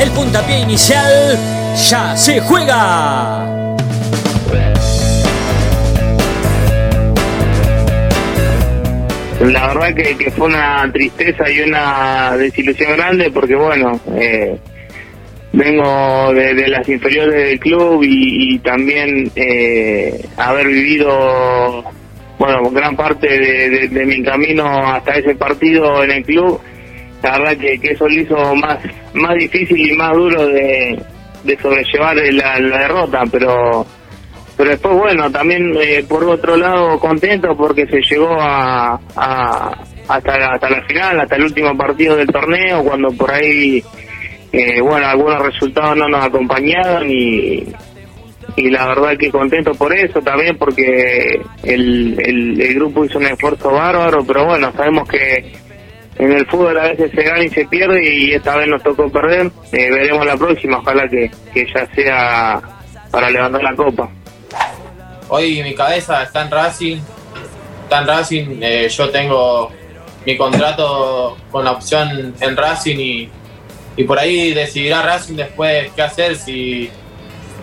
el puntapié inicial ya se juega. la verdad que, fue una tristeza y una desilusión grande porque bueno eh, vengo de, las inferiores del club y, también eh, haber vivido bueno gran parte de, mi camino hasta ese partido en el club la verdad que, eso lo hizo más más difícil y más duro de, sobrellevar la derrota pero pero después bueno también eh, por otro lado contento porque se llegó a, hasta la, hasta la final hasta el último partido del torneo cuando por ahí eh, bueno algunos resultados no nos acompañaron y y la verdad que contento por eso también porque el, el, grupo hizo un esfuerzo bárbaro pero bueno sabemos que en el fútbol a veces se gana y se pierde y esta vez nos tocó perder. Eh, veremos la próxima ojalá que, que ya sea para levantar la copa. Hoy mi cabeza está en Racing, está en Racing, eh, yo tengo mi contrato con la opción en Racing y, y, por ahí decidirá Racing después qué hacer, si,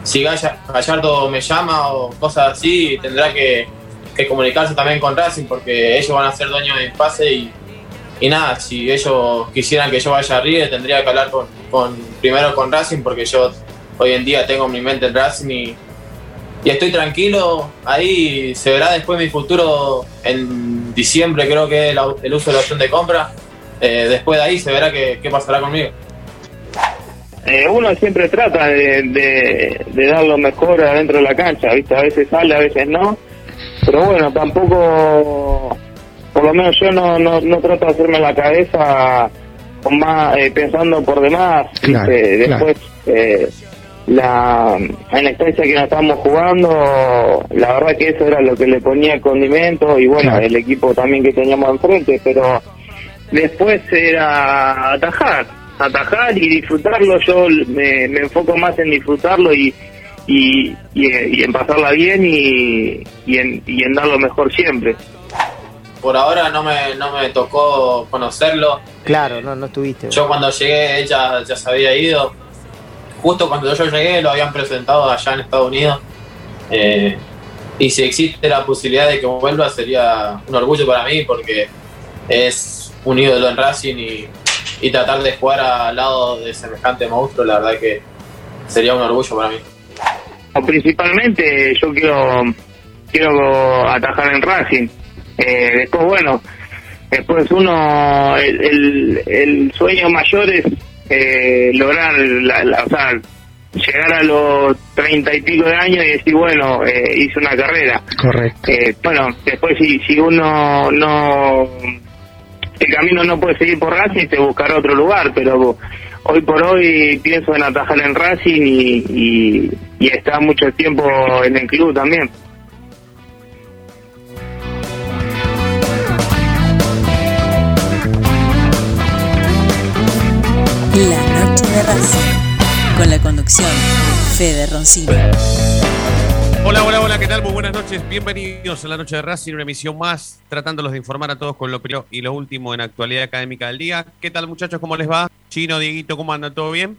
si Gallardo me llama o cosas así, tendrá que, comunicarse también con Racing porque ellos van a ser dueños del pase y, y nada, si ellos quisieran que yo vaya a River tendría que hablar con, con, primero con Racing porque yo hoy en día tengo mi mente en Racing y y estoy tranquilo. Ahí se verá después mi futuro en diciembre, creo que el uso de la opción de compra. Eh, después de ahí se verá qué, pasará conmigo. Eh, uno siempre trata de, dar lo mejor adentro de la cancha, ¿viste? A veces sale, a veces no. Pero bueno, tampoco, por lo menos yo no, no, no trato de hacerme la cabeza con más, eh, pensando por demás. Después la, en la instancia que nos estábamos jugando, la verdad que eso era lo que le ponía condimento y bueno, el equipo también que teníamos enfrente, pero después era atajar, atajar y disfrutarlo, yo me, enfoco más en disfrutarlo y, y, y, en pasarla bien y, y, en, y en dar lo mejor siempre. Por ahora no me, no me tocó conocerlo. Claro, no, no estuviste. Yo cuando llegué ella ya se había ido justo cuando yo llegué lo habían presentado allá en Estados Unidos. Eh, y si existe la posibilidad de que vuelva sería un orgullo para mí porque es un ídolo en Racing y, tratar de jugar al lado de semejante monstruo, la verdad que sería un orgullo para mí. Principalmente yo quiero quiero atajar en Racing. Eh, después, bueno, después uno, el, el sueño mayor es eh, lograr, la, o sea, llegar a los treinta y pico de años y decir, bueno, eh, hice una carrera. Correcto. Eh, bueno, después si, si uno no, el camino no puede seguir por Racing, se buscará otro lugar, pero hoy por hoy pienso en atajar en Racing y, y, y está mucho tiempo en el club también. De Racing, con la conducción de Fede Roncino. Hola, hola, hola, ¿qué tal? Muy buenas noches, bienvenidos a la Noche de Racing, una emisión más, tratándolos de informar a todos con lo primero y lo último en actualidad académica del día. ¿Qué tal muchachos? ¿Cómo les va? Chino, Dieguito, ¿cómo andan? ¿Todo bien?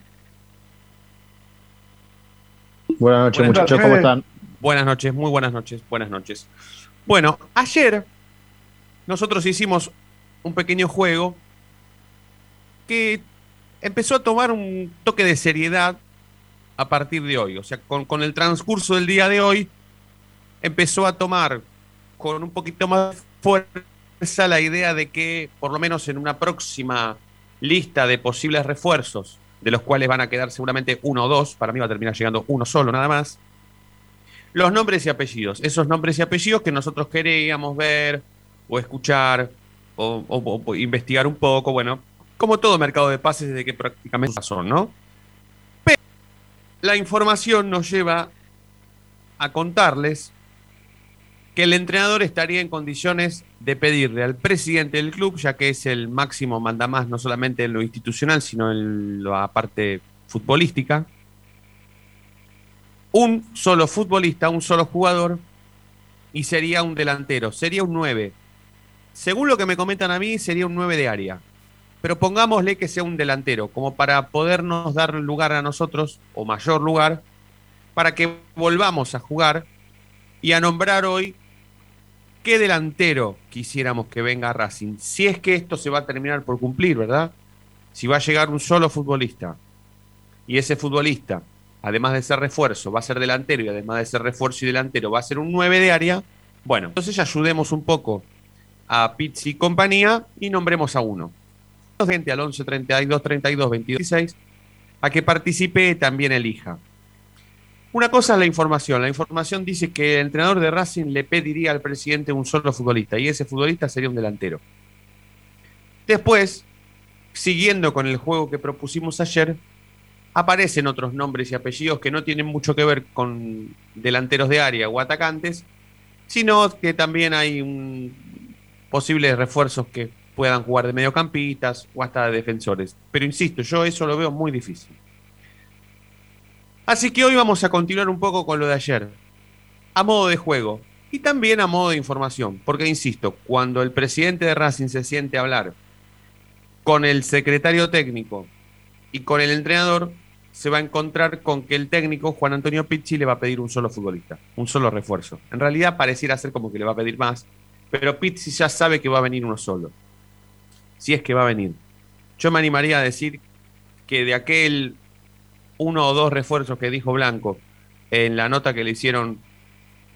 Buenas noches, muchachos, ¿cómo están? Buenas noches, muy buenas noches, buenas noches. Bueno, ayer nosotros hicimos un pequeño juego que empezó a tomar un toque de seriedad a partir de hoy. O sea, con, el transcurso del día de hoy, empezó a tomar con un poquito más fuerza la idea de que, por lo menos en una próxima lista de posibles refuerzos, de los cuales van a quedar seguramente uno o dos, para mí va a terminar llegando uno solo nada más, los nombres y apellidos, esos nombres y apellidos que nosotros queríamos ver o escuchar o investigar un poco, bueno, como todo mercado de pases desde que prácticamente son, ¿no? la información nos lleva a contarles que el entrenador estaría en condiciones de pedirle al presidente del club, ya que es el máximo mandamás no solamente en lo institucional, sino en la parte futbolística, un solo futbolista, un solo jugador, y sería un delantero, sería un 9. Según lo que me comentan a mí, sería un 9 de área. Pero pongámosle que sea un delantero, como para podernos dar lugar a nosotros, o mayor lugar, para que volvamos a jugar y a nombrar hoy qué delantero quisiéramos que venga a Racing. Si es que esto se va a terminar por cumplir, ¿verdad? Si va a llegar un solo futbolista y ese futbolista, además de ser refuerzo, va a ser delantero y además de ser refuerzo y delantero, va a ser un 9 de área, bueno, entonces ayudemos un poco a Pizzi y compañía y nombremos a uno. Gente al 11 32 32 22 16 a que participe también elija. Una cosa es la información. La información dice que el entrenador de Racing le pediría al presidente un solo futbolista y ese futbolista sería un delantero. Después, siguiendo con el juego que propusimos ayer, aparecen otros nombres y apellidos que no tienen mucho que ver con delanteros de área o atacantes, sino que también hay posibles refuerzos que puedan jugar de mediocampistas o hasta de defensores. Pero insisto, yo eso lo veo muy difícil. Así que hoy vamos a continuar un poco con lo de ayer, a modo de juego y también a modo de información, porque insisto, cuando el presidente de Racing se siente a hablar con el secretario técnico y con el entrenador, se va a encontrar con que el técnico, Juan Antonio Pizzi, le va a pedir un solo futbolista, un solo refuerzo. En realidad pareciera ser como que le va a pedir más, pero Pizzi ya sabe que va a venir uno solo. Si es que va a venir. Yo me animaría a decir que de aquel uno o dos refuerzos que dijo Blanco en la nota que le hicieron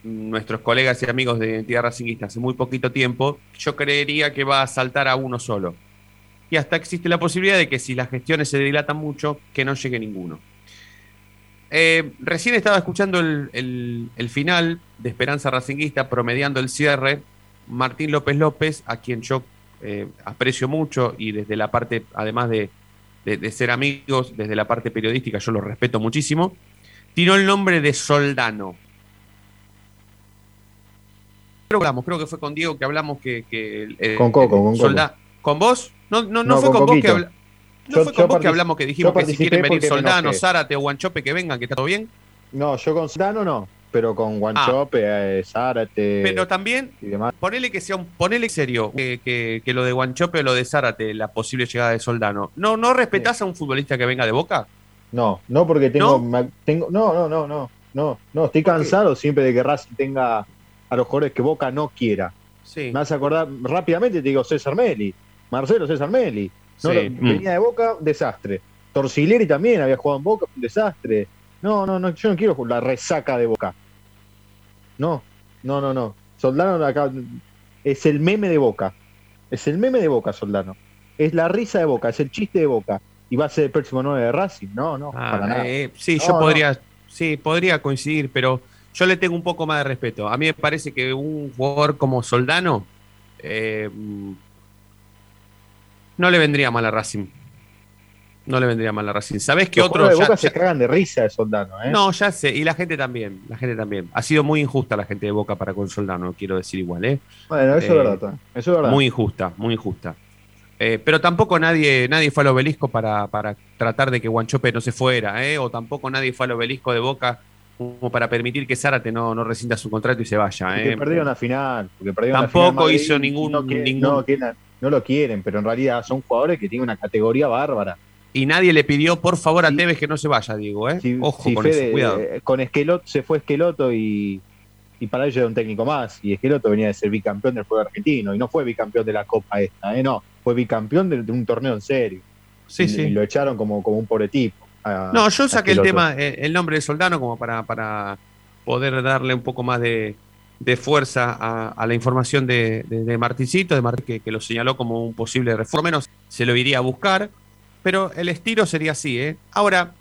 nuestros colegas y amigos de Identidad Racingista hace muy poquito tiempo, yo creería que va a saltar a uno solo. Y hasta existe la posibilidad de que si las gestiones se dilatan mucho, que no llegue ninguno. Eh, recién estaba escuchando el, final de Esperanza Racinguista, promediando el cierre. Martín López López, a quien yo eh, aprecio mucho y desde la parte, además de, de, ser amigos desde la parte periodística, yo lo respeto muchísimo, tiró el nombre de Soldano. Creo que fue con Diego que hablamos que... Eh, con Coco, con Coco. ¿Con vos? No, no, no, fue con, vos que hablamos. ¿No fue con vos que hablamos que dijimos que si quieren venir Soldano, Zárate o Guanchope que vengan, que está todo bien? No, yo con Soldano no pero con Guanchope, ah. Eh, Zárate. Pero también, ponele que sea un, ponele serio, que, lo de Guanchope o lo de Zárate, la posible llegada de Soldano. ¿No, no respetás a un futbolista que venga de boca? No, no porque tengo, ¿No? tengo, no, no, no, no, no, no, estoy cansado siempre de que Racing tenga a los jugadores que Boca no quiera. Sí. Me hace acordar rápidamente, te digo César Meli, Marcelo César Meli. No, mm. Venía de Boca, desastre. Torcileri también había jugado en Boca, un desastre. No, no, no, yo no quiero la resaca de Boca. No, no, no, no. Soldano acá es el meme de Boca. Es el meme de Boca, Soldano. Es la risa de Boca, es el chiste de Boca. Y va a ser el próximo 9 de Racing. No, no, ah, para nada. Eh, sí, yo podría, sí, podría coincidir, pero yo le tengo un poco más de respeto. A mí me parece que un jugador como Soldano eh, no le vendría mal a Racing. No le vendría mal a Racing. ¿Sabés que otros. De Boca se cagan de risa de Soldano, ¿eh? No, ya sé. Y la gente también. La gente también. Ha sido muy injusta la gente de Boca para con Soldano, quiero decir igual, ¿eh? Bueno, eso, es, verdad, eso es verdad. Muy injusta, muy injusta. Eh, pero tampoco nadie, nadie fue al obelisco para, para tratar de que Guanchope no se fuera, ¿eh? O tampoco nadie fue al obelisco de Boca como para permitir que Zárate no, no rescinda su contrato y se vaya. ¿eh? perdieron la final. Tampoco hizo ningún. No, ningún... no, lo quieren, pero en realidad son jugadores que tienen una categoría bárbara y nadie le pidió por favor a Tevez que no se vaya, Diego, ¿eh? Ojo con eso, cuidado. Eh, con Esqueloto se fue Esqueloto y, y para ello era un técnico más. Y Esqueloto venía de ser bicampeón del fútbol argentino y no fue bicampeón de la Copa esta, ¿eh? No, fue bicampeón de, un torneo en serio. Sí, sí. Y lo echaron como, como un pobre tipo. no, yo saqué el tema, eh, el nombre de Soldano como para, para poder darle un poco más de, fuerza a, la información de, de, Martincito, de Martín, que, que, lo señaló como un posible reforma. menos se lo iría a buscar pero el estilo sería así, ¿eh? Ahora,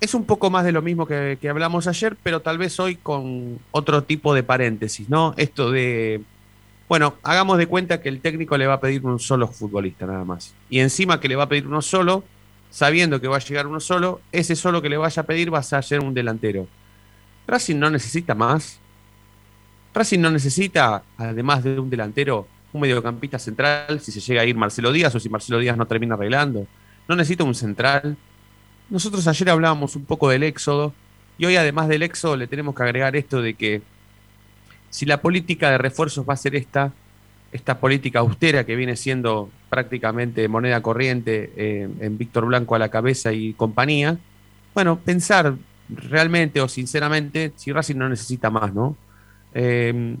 es un poco más de lo mismo que, hablamos ayer, pero tal vez hoy con otro tipo de paréntesis, ¿no? Esto de, bueno, hagamos de cuenta que el técnico le va a pedir un solo futbolista nada más. Y encima que le va a pedir uno solo, sabiendo que va a llegar uno solo, ese solo que le vaya a pedir vas a ser un delantero. Racing no necesita más. Racing no necesita, además de un delantero, un mediocampista central, si se llega a ir Marcelo Díaz o si Marcelo Díaz no termina arreglando. No necesita un central. Nosotros ayer hablábamos un poco del éxodo y hoy además del éxodo le tenemos que agregar esto de que si la política de refuerzos va a ser esta, esta política austera que viene siendo prácticamente moneda corriente eh, en Víctor Blanco a la cabeza y compañía, bueno, pensar realmente o sinceramente si Racing no necesita más, ¿no? Eh,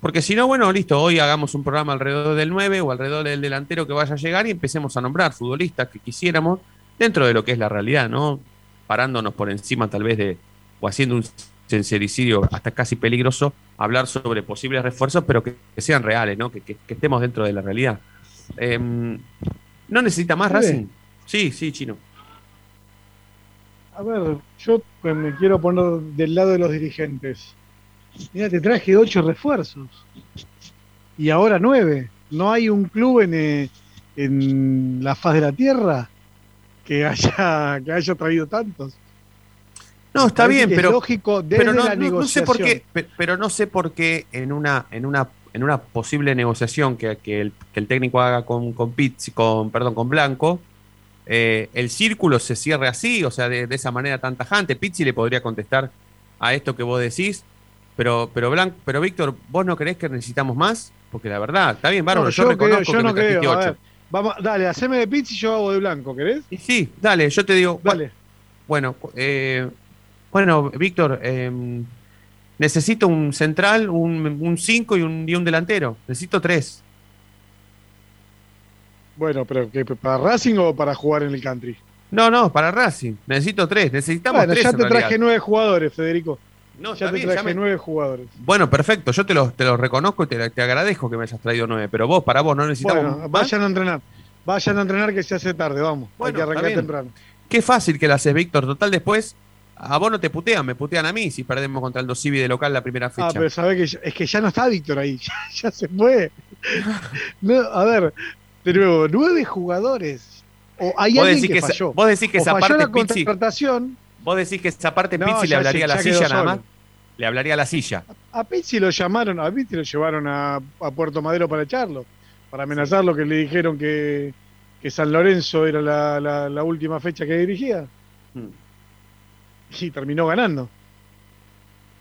porque si no, bueno, listo, hoy hagamos un programa alrededor del 9 o alrededor del delantero que vaya a llegar y empecemos a nombrar futbolistas que quisiéramos dentro de lo que es la realidad, ¿no? Parándonos por encima tal vez de, o haciendo un sincericidio hasta casi peligroso, hablar sobre posibles refuerzos, pero que, sean reales, ¿no? Que, estemos dentro de la realidad. Em, ¿No necesita más Racing? Sí, sí, Chino. A ver, yo me quiero poner del lado de los dirigentes. Mira, te traje ocho refuerzos. Y ahora nueve. No hay un club en, eh, en la faz de la tierra que haya, que haya traído tantos. No, está bien, pero, lógico pero no, sé por qué, pero no sé por qué en una, en una, en una posible negociación que, que, el, que el, técnico haga con, con con, perdón, con Blanco, eh, el círculo se cierre así, o sea, de, de, esa manera tan tajante. Pizzi le podría contestar a esto que vos decís, pero, pero, Blanco, pero Víctor, ¿vos no creés que necesitamos más? Porque la verdad, está bien, bárbaro, yo, reconozco yo no creo. vamos, dale, haceme de Pizzi y yo hago de Blanco, ¿querés? sí, dale, yo te digo. Dale. Bueno, eh, bueno, Víctor, em, necesito un central, un 5 y, un, y un delantero. Necesito tres. Bueno, pero ¿para Racing o para jugar en el country? No, no, para Racing. Necesito tres. Necesitamos bueno, Ya te traje nueve jugadores, Federico. No, ya te traje nueve jugadores. Bueno, perfecto. Yo te los te lo reconozco y te, te, agradezco que me hayas traído nueve. Pero vos, para vos, no necesitamos. Bueno, vayan a entrenar. Vayan a entrenar que se hace tarde, vamos. Hay que arrancar temprano. Qué fácil que la haces, Víctor. Total, después a vos no te putean, me putean a mí si perdemos contra el Dosivi de local la primera ah, fecha. Ah, pero sabés que es que ya no está Víctor ahí, ya, se fue. a ver, pero nueve jugadores. O hay alguien que, falló. vos decís que esa parte la contratación. Vos decís que esa parte Pizzi le hablaría a la silla nada más. Le hablaría a la silla. A, Pizzi lo llamaron, a Pizzi lo llevaron a, Puerto Madero para echarlo, para amenazarlo, que le dijeron que, que San Lorenzo era la, la, última fecha que dirigía. Hmm y terminó ganando.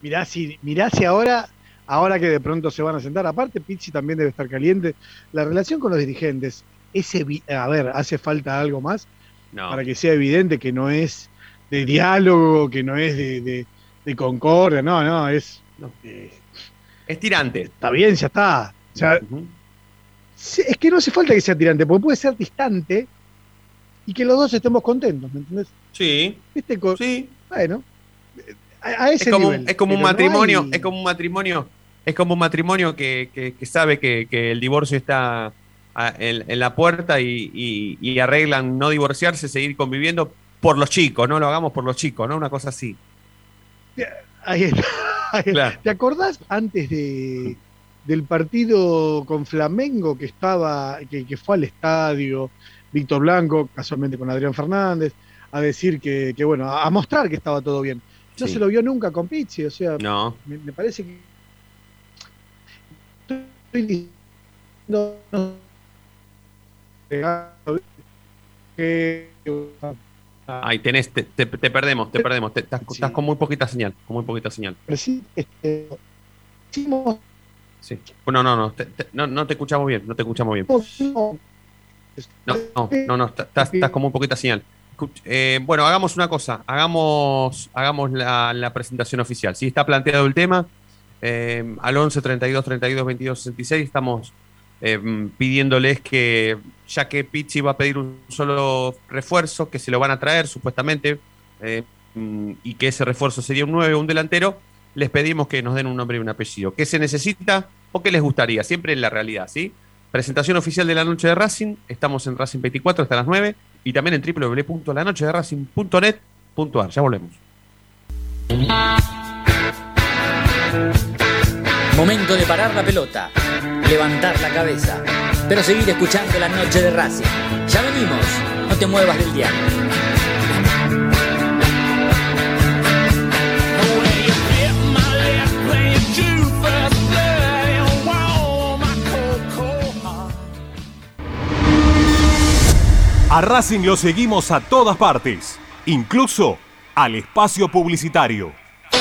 Mirá si, mirá si ahora, ahora que de pronto se van a sentar, aparte Pizzi también debe estar caliente. La relación con los dirigentes, ese, a ver, hace falta algo más para que sea evidente que no es de diálogo, que no es de, de, concordia, no, no, es... es tirante. Está bien, ya está. Es que no hace falta que sea tirante, porque puede ser distante y que los dos estemos contentos, ¿me entendés? Sí. ¿Viste? Sí. Bueno, a, ese es como, nivel, es como un matrimonio, es como un matrimonio, es como un matrimonio que, sabe que, el divorcio está en, la puerta y, arreglan no divorciarse, seguir conviviendo por los chicos, no lo hagamos por los chicos, ¿no? Una cosa así. Ahí ¿Te acordás antes de, del partido con Flamengo que estaba, que, que fue al estadio, Víctor Blanco, casualmente con Adrián Fernández? a decir que, bueno, a mostrar que estaba todo bien. No se lo vio nunca con Pizzi, o sea, no. me, parece que. Ahí tenés, te, te, perdemos, te perdemos. estás, con muy poquita señal, con muy poquita señal. sí, este, sí. No, no, no, no, no te escuchamos bien, no te escuchamos bien. No, no, no, no, estás, estás con muy poquita señal. Eh, bueno, hagamos una cosa, hagamos, hagamos la, presentación oficial. Si está planteado el tema, eh, al 11 32 32 22 66 estamos eh, pidiéndoles que, ya que Pizzi va a pedir un solo refuerzo, que se lo van a traer supuestamente, y que ese refuerzo sería un 9 o un delantero, les pedimos que nos den un nombre y un apellido. ¿Qué se necesita o qué les gustaría? Siempre en la realidad, ¿sí? Presentación oficial de la noche de Racing, estamos en Racing 24 hasta las 9 y también en www.lanochederacing.net.ar. Ya volvemos. Momento de parar la pelota, levantar la cabeza, pero seguir escuchando la noche de Racing. Ya venimos, no te muevas del día. A Racing lo seguimos a todas partes, incluso al espacio publicitario.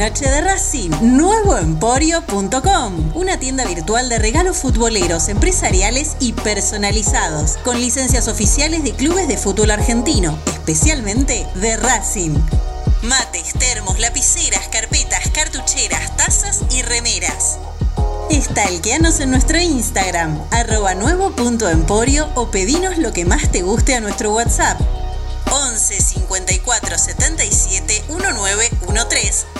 Noche de Racing, nuevoemporio.com, una tienda virtual de regalos futboleros, empresariales y personalizados, con licencias oficiales de clubes de fútbol argentino, especialmente de Racing. Mates, termos, lapiceras, carpetas, cartucheras, tazas y remeras. Estalqueanos en nuestro Instagram, arroba nuevo.emporio o pedinos lo que más te guste a nuestro WhatsApp 11 54 77 1913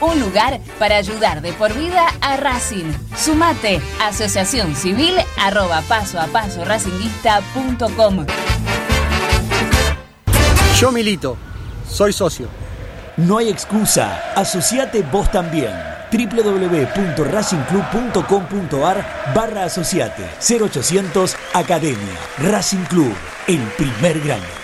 un lugar para ayudar de por vida a Racing. Sumate, asociación civil arroba paso a paso Yo milito, soy socio. No hay excusa, asociate vos también www.racingclub.com.ar barra asociate 0800 Academia Racing Club, el primer grande.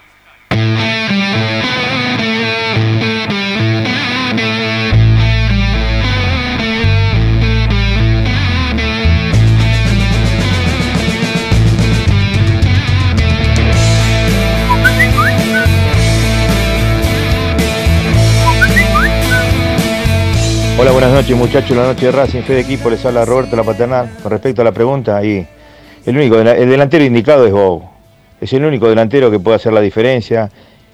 Hola, buenas noches muchachos, la noche de Racing, fe de equipo, les habla Roberto La Paternal. Con respecto a la pregunta, y el único, el delantero indicado es Bobo. Es el único delantero que puede hacer la diferencia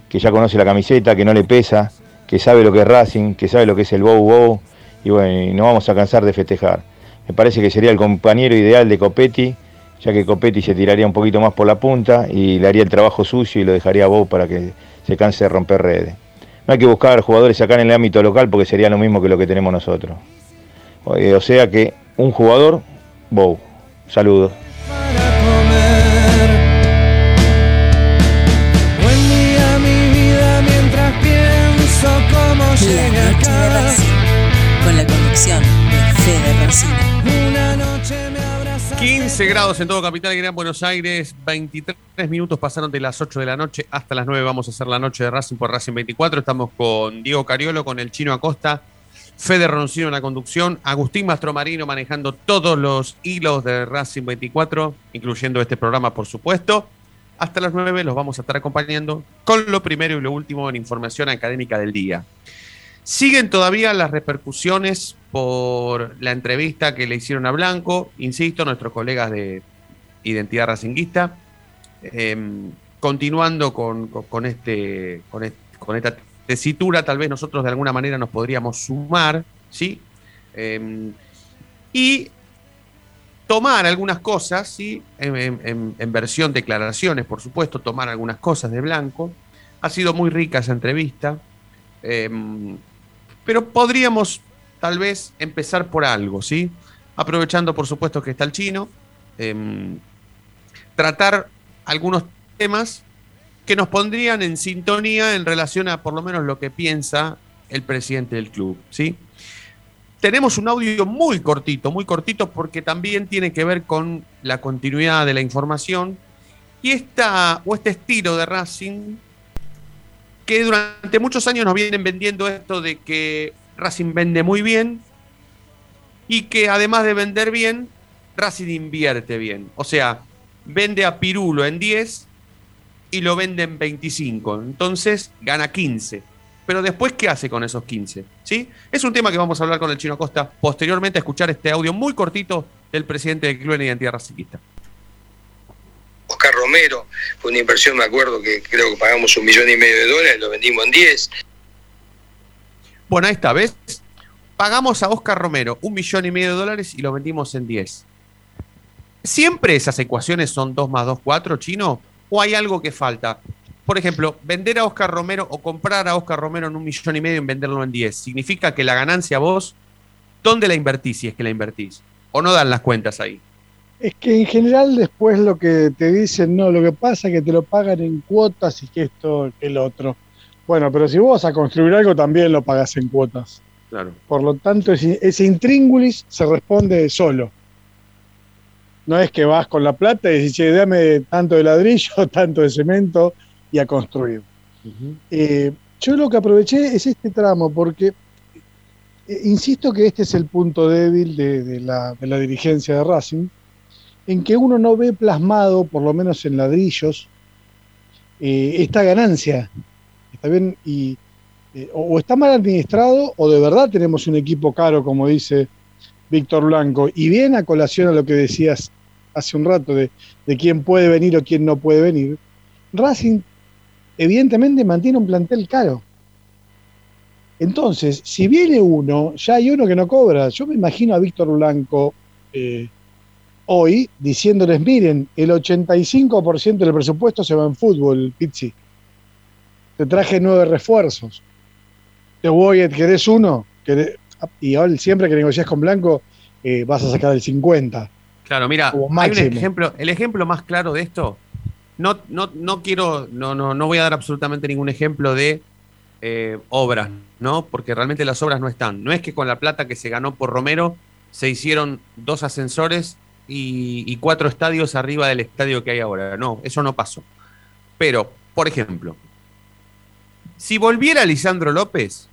que ya conoce la camiseta, que no le pesa, que sabe lo que es Racing, que sabe lo que es el Bow Bow, y bueno, no vamos a cansar de festejar. Me parece que sería el compañero ideal de Copetti, ya que Copetti se tiraría un poquito más por la punta y le haría el trabajo sucio y lo dejaría a Bow para que se canse de romper redes. No hay que buscar jugadores acá en el ámbito local porque sería lo mismo que lo que tenemos nosotros. O sea que un jugador, Bow. Saludos. con la conducción de Fede 15 grados en todo Capital y Gran Buenos Aires, 23 minutos pasaron de las 8 de la noche hasta las 9. Vamos a hacer la noche de Racing por Racing 24. Estamos con Diego Cariolo, con el Chino Acosta, Fede Roncino en la conducción, Agustín Mastromarino manejando todos los hilos de Racing 24, incluyendo este programa, por supuesto. Hasta las 9 los vamos a estar acompañando con lo primero y lo último en información académica del día. Siguen todavía las repercusiones por la entrevista que le hicieron a Blanco, insisto, nuestros colegas de Identidad Racinguista, em, continuando con, este, con, esta tesitura, tal vez nosotros de alguna manera nos podríamos sumar, ¿sí? Em, y tomar algunas cosas, ¿sí? En, versión declaraciones, por supuesto, tomar algunas cosas de Blanco. Ha sido muy rica esa entrevista. Em, pero podríamos tal vez empezar por algo, ¿sí? Aprovechando, por supuesto, que está el chino, em, tratar algunos temas que nos pondrían en sintonía en relación a por lo menos lo que piensa el presidente del club, ¿sí? Tenemos un audio muy cortito, muy cortito porque también tiene que ver con la continuidad de la información y esta, o este estilo de Racing que durante muchos años nos vienen vendiendo esto de que Racing vende muy bien y que además de vender bien, Racing invierte bien. O sea, vende a Pirulo en 10 y lo vende en 25. Entonces gana 15. Pero después, ¿qué hace con esos 15? ¿Sí? Es un tema que vamos a hablar con el Chino Costa posteriormente a escuchar este audio muy cortito del presidente del Club en Identidad Racinguista. Oscar Romero, fue una inversión, me acuerdo que creo que pagamos un millón y medio de dólares, lo vendimos en 10. Bueno, esta vez pagamos a Oscar Romero un millón y medio de dólares y lo vendimos en 10. ¿Siempre esas ecuaciones son 2 más 2, 4, chino? ¿O hay algo que falta? Por ejemplo, vender a Oscar Romero o comprar a Oscar Romero en un millón y medio y venderlo en 10, ¿significa que la ganancia vos, ¿dónde la invertís si es que la invertís? ¿O no dan las cuentas ahí? Es que en general después lo que te dicen, no, lo que pasa es que te lo pagan en cuotas y que esto, que el otro. Bueno, pero si vos vas a construir algo también lo pagas en cuotas. Claro. Por lo tanto, ese, ese intríngulis se responde solo. No es que vas con la plata y dices, dame tanto de ladrillo, tanto de cemento y a construir. Eh, yo lo que aproveché es este tramo porque eh, insisto que este es el punto débil de, la, de la dirigencia de Racing en que uno no ve plasmado, por lo menos en ladrillos, eh, esta ganancia. ¿Está bien? Y, eh, o, está mal administrado o de verdad tenemos un equipo caro, como dice Víctor Blanco. Y bien a colación a lo que decías hace un rato de, de quién puede venir o quién no puede venir. Racing evidentemente mantiene un plantel caro. Entonces, si viene uno, ya hay uno que no cobra. Yo me imagino a Víctor Blanco eh, hoy diciéndoles, miren, el 85% del presupuesto se va en fútbol, Pizzi. Te traje nueve refuerzos. Te voy, ¿querés uno? Y ahora siempre que negocias con Blanco eh, vas a sacar el 50. Claro, mira, hay un ejemplo, el ejemplo más claro de esto, no, no, no quiero, no, no, no voy a dar absolutamente ningún ejemplo de eh, obras, ¿no? Porque realmente las obras no están. No es que con la plata que se ganó por Romero se hicieron dos ascensores y, cuatro estadios arriba del estadio que hay ahora. No, eso no pasó. Pero, por ejemplo, si volviera Lisandro López,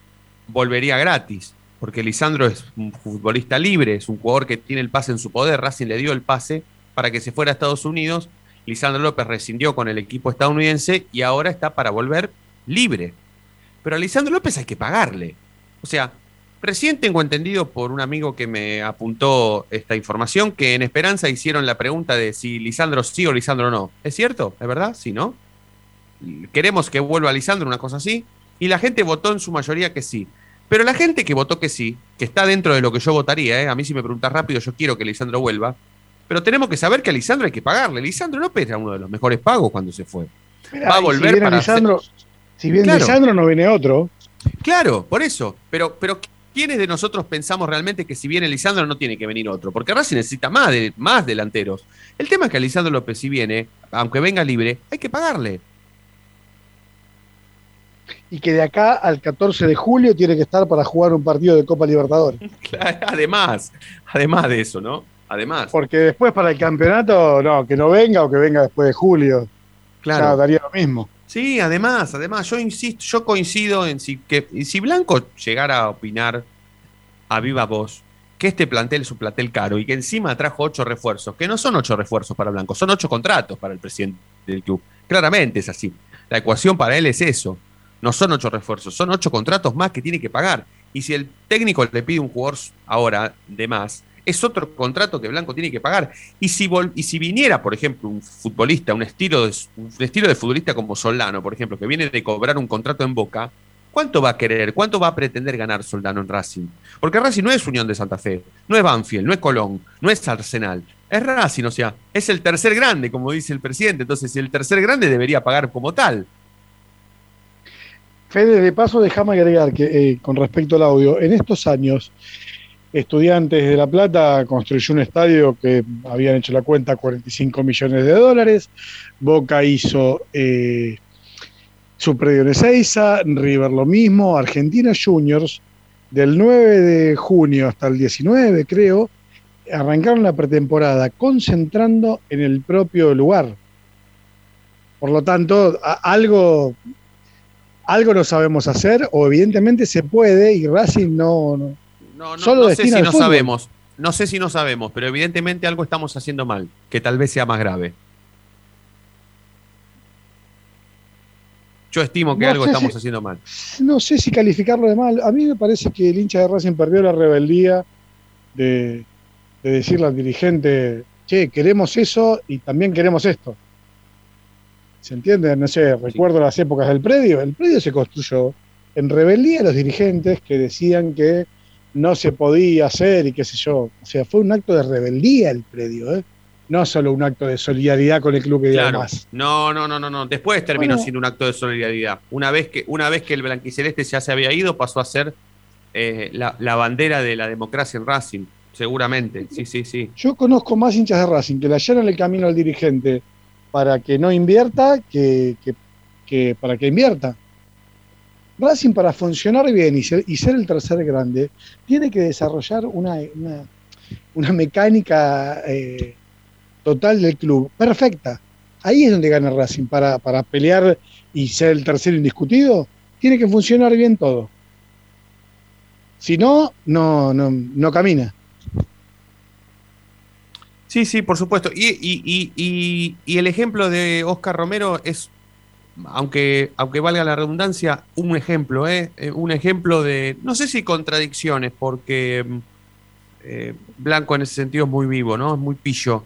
volvería gratis, porque Lisandro es un futbolista libre, es un jugador que tiene el pase en su poder. Racing le dio el pase para que se fuera a Estados Unidos. Lisandro López rescindió con el equipo estadounidense y ahora está para volver libre. Pero a Lisandro López hay que pagarle. O sea, Recién tengo entendido por un amigo que me apuntó esta información que en Esperanza hicieron la pregunta de si Lisandro sí o Lisandro no. ¿Es cierto? ¿Es verdad? ¿Sí, no? queremos que vuelva Lisandro, una cosa así, y la gente votó en su mayoría que sí. Pero la gente que votó que sí, que está dentro de lo que yo votaría, ¿eh? a mí si me preguntas rápido, yo quiero que Lisandro vuelva, pero tenemos que saber que a Lisandro hay que pagarle. Lisandro López era uno de los mejores pagos cuando se fue. Va a volver si para Lisandro, si bien Lisandro no viene otro. Claro, por eso. Pero, pero ¿quiénes de nosotros pensamos realmente que si viene Lisandro no tiene que venir otro? Porque Racing necesita más, de, más delanteros. El tema es que a Lisandro López, si viene, aunque venga libre, hay que pagarle y que de acá al 14 de julio tiene que estar para jugar un partido de Copa Libertadores. además, además de eso, ¿no? Además. Porque después para el campeonato, no, que no venga o que venga después de julio. Claro. daría lo mismo. Sí, además, además, yo insisto, yo coincido en si, que si Blanco llegara a opinar a viva voz que este plantel es un plantel caro y que encima trajo ocho refuerzos, que no son ocho refuerzos para Blanco, son ocho contratos para el presidente del club. Claramente es así. La ecuación para él es eso. No son ocho refuerzos, son ocho contratos más que tiene que pagar. Y si el técnico le pide un jugador ahora de más, es otro contrato que Blanco tiene que pagar. Y si, y si viniera, por ejemplo, un futbolista, un estilo, de, un estilo de futbolista como Soldano, por ejemplo, que viene de cobrar un contrato en Boca, ¿cuánto va a querer? ¿Cuánto va a pretender ganar Soldano en Racing? Porque Racing no es Unión de Santa Fe, no es Banfield, no es Colón, no es Arsenal. Es Racing, o sea, es el tercer grande, como dice el presidente. Entonces, el tercer grande debería pagar como tal. Fede, de paso, déjame agregar que eh, con respecto al audio, en estos años, Estudiantes de La Plata construyó un estadio que habían hecho la cuenta 45 millones de dólares, Boca hizo eh, su predio en Ezeiza, River lo mismo, Argentina Juniors, del 9 de junio hasta el 19, creo, arrancaron la pretemporada concentrando en el propio lugar. Por lo tanto, algo algo no sabemos hacer o evidentemente se puede y Racing no... No, no, no, sé si no sabemos, no sé si no sabemos, pero evidentemente algo estamos haciendo mal, que tal vez sea más grave. Yo estimo que algo estamos haciendo mal. No sé si calificarlo de mal. A mí me parece que el hincha de Racing perdió la rebeldía de, de decirle al dirigente, che, queremos eso y también queremos esto. ¿Se entiende? No sé, recuerdo las épocas del predio. El predio se construyó en rebeldía de los dirigentes que decían que no se podía hacer y qué sé yo. O sea, fue un acto de rebeldía el predio, ¿eh? No solo un acto de solidaridad con el club que claro. más. No, no, no, no, no. Después terminó siendo un acto de solidaridad. Una vez que, una vez que el blanquiceleste ya se había ido, pasó a ser eh, la, la bandera de la democracia en Racing. Seguramente, sí, sí, sí. Yo conozco más hinchas de Racing que le allanan el camino al dirigente para que no invierta que, para que invierta. Racing para funcionar bien y ser, y el tercer grande tiene que desarrollar una, una, mecánica eh, total del club perfecta. Ahí es donde gana Racing para, para pelear y ser el tercero indiscutido. Tiene que funcionar bien todo. Si no, no, no, no camina. Sí, sí, por supuesto. Y, el ejemplo de Oscar Romero es, aunque, aunque valga la redundancia, un ejemplo, ¿eh? ¿eh? Un ejemplo de, no sé si contradicciones, porque eh, Blanco en ese sentido es muy vivo, ¿no? Es muy pillo.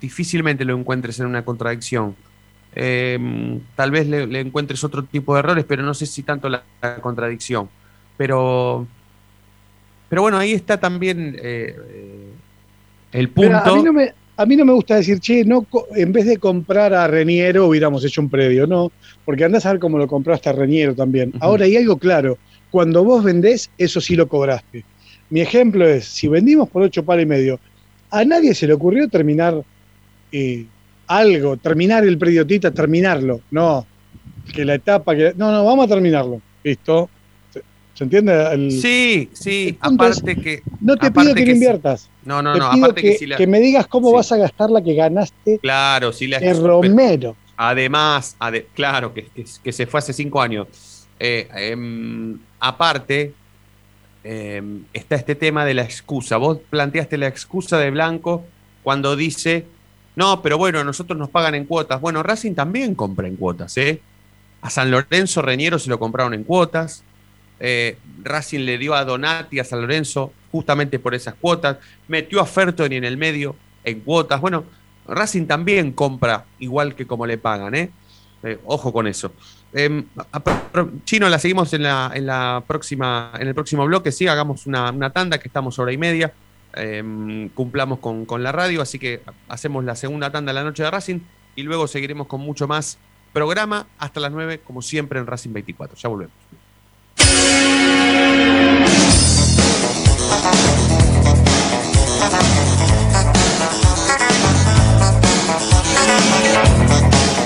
Difícilmente lo encuentres en una contradicción. Eh, tal vez le, encuentres otro tipo de errores, pero no sé si tanto la, contradicción. Pero, pero bueno, ahí está también el punto. a, mí no me, a mí no me gusta decir, che, no, en vez de comprar a Reniero hubiéramos hecho un predio, no, porque andás a ver cómo lo compraste a Reniero también. Ahora hay algo claro, cuando vos vendés, eso sí lo cobraste. Mi ejemplo es, si vendimos por ocho pares y medio, a nadie se le ocurrió terminar eh, algo, terminar el predio Tita, terminarlo. No, que la etapa que... No, no, vamos a terminarlo. Listo. ¿Se entiende? sí, sí, aparte que... No te pido que, inviertas. No, no, no, aparte que, si la... que me digas cómo vas a gastar la que ganaste claro, si la... en Romero. Además, claro, que, que, se fue hace cinco años. Eh, em, aparte, em, está este tema de la excusa. Vos planteaste la excusa de Blanco cuando dice, no, pero bueno, nosotros nos pagan en cuotas. Bueno, Racing también compra en cuotas, ¿eh? A San Lorenzo Reñero se lo compraron en cuotas. Eh, Racing le dio a Donati, a San Lorenzo, justamente por esas cuotas. Metió a Fertoni en el medio en cuotas. Bueno, Racing también compra igual que como le pagan. ¿eh? Eh, ojo con eso. Em, Chino, la seguimos en la, en la próxima, en el próximo bloque. Sí, hagamos una, tanda que estamos hora y media. Em, cumplamos con, con, la radio, así que hacemos la segunda tanda de la noche de Racing y luego seguiremos con mucho más programa hasta las 9, como siempre en Racing 24. Ya volvemos.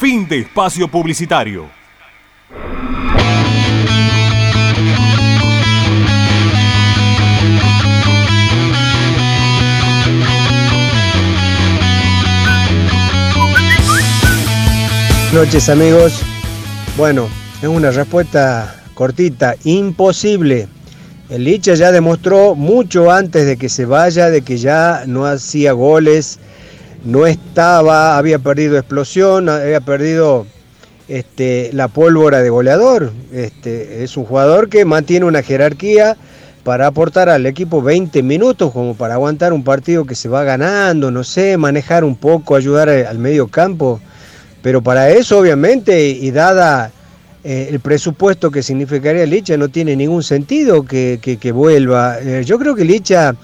Fin de espacio publicitario. noches amigos. Bueno, es una respuesta cortita, imposible. El Licha ya demostró mucho antes de que se vaya de que ya no hacía goles no estaba, había perdido explosión, había perdido este, la pólvora de goleador. Este, es un jugador que mantiene una jerarquía para aportar al equipo 20 minutos como para aguantar un partido que se va ganando, no sé, manejar un poco, ayudar al medio campo. Pero para eso, obviamente, y dada eh, el presupuesto que significaría Licha, no tiene ningún sentido que, vuelva. Eh, yo creo que Licha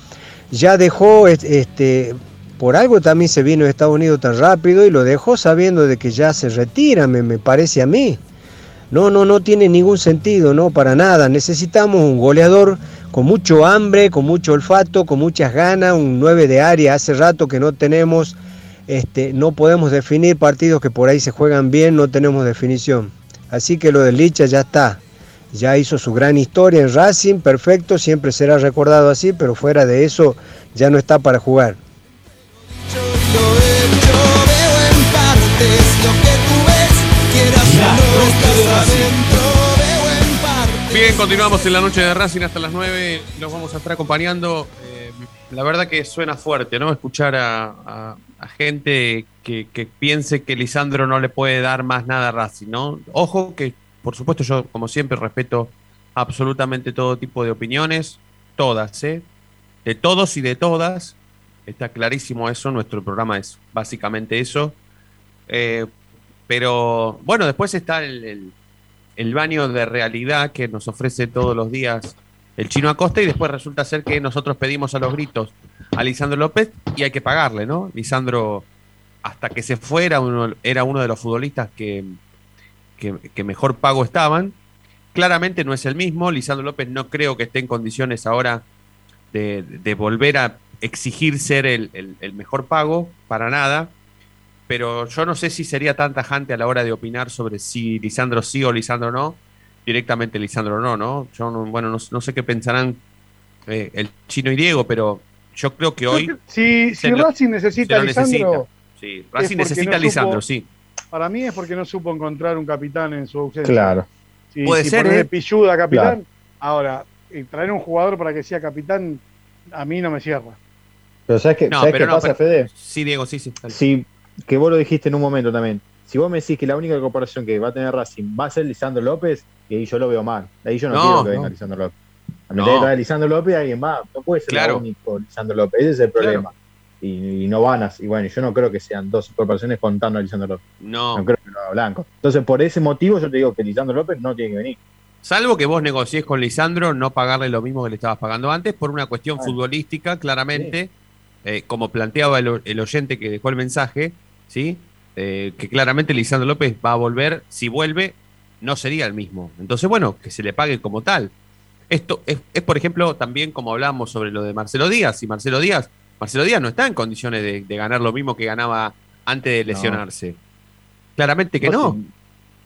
ya dejó este, por algo también se vino a Estados Unidos tan rápido y lo dejó sabiendo de que ya se retira, me, me parece a mí. No, no, no tiene ningún sentido, no, para nada. Necesitamos un goleador con mucho hambre, con mucho olfato, con muchas ganas, un 9 de área. Hace rato que no tenemos, este, no podemos definir partidos que por ahí se juegan bien, no tenemos definición. Así que lo de Licha ya está. Ya hizo su gran historia en Racing, perfecto, siempre será recordado así, pero fuera de eso ya no está para jugar. Bien, continuamos en la noche de Racing hasta las 9. Nos vamos a estar acompañando. Eh, la verdad que suena fuerte, ¿no? Escuchar a, gente que, piense que Lisandro no le puede dar más nada a Racing, ¿no? Ojo que, por supuesto, yo, como siempre, respeto absolutamente todo tipo de opiniones, todas, ¿eh? De todos y de todas. Está clarísimo eso. Nuestro programa es básicamente eso. Eh, pero bueno, después está el el baño de realidad que nos ofrece todos los días el chino Acosta y después resulta ser que nosotros pedimos a los gritos a Lisandro López y hay que pagarle, ¿no? Lisandro, hasta que se fuera, uno, era uno de los futbolistas que, que, mejor pago estaban. Claramente no es el mismo. Lisandro López no creo que esté en condiciones ahora de, volver a exigir ser el, el mejor pago, para nada pero yo no sé si sería tan tajante a la hora de opinar sobre si Lisandro sí o Lisandro no. Directamente Lisandro no, ¿no? Yo bueno, no, sé qué pensarán eh, el chino y Diego, pero yo creo que hoy. Si, si Racing necesita a Lisandro. Sí, Racing necesita a Lisandro, sí. Para mí es porque no supo encontrar un capitán en su ausencia. Claro. Puede ser. ¿eh? pilluda capitán. Ahora, traer un jugador para que sea capitán, a mí no me cierra. Pero ¿sabes qué, ¿sabes qué pasa, Fede? Sí, Diego, sí, sí. Sí que vos lo dijiste en un momento también. Si vos me decís que la única comparación que va a tener Racing va a ser Lisandro López, y ahí yo lo veo mal. Ahí yo no, quiero que venga Lisandro López. A mí no. de Lisandro López alguien más. No puede ser el único Lisandro López. Ese es el problema. Y, no van a. Y bueno, yo no creo que sean dos comparaciones contando a Lisandro López. No. No creo que lo haga Blanco. Entonces, por ese motivo, yo te digo que Lisandro López no tiene que venir. Salvo que vos negocies con Lisandro, no pagarle lo mismo que le estabas pagando antes, por una cuestión futbolística, claramente, eh, como planteaba el, el oyente que dejó el mensaje, ¿sí? Eh, que claramente Lisandro López va a volver, si vuelve, no sería el mismo. Entonces, bueno, que se le pague como tal. Esto es, por ejemplo, también como hablamos sobre lo de Marcelo Díaz. Y Marcelo Díaz, Marcelo Díaz no está en condiciones de, ganar lo mismo que ganaba antes de lesionarse. Claramente que no.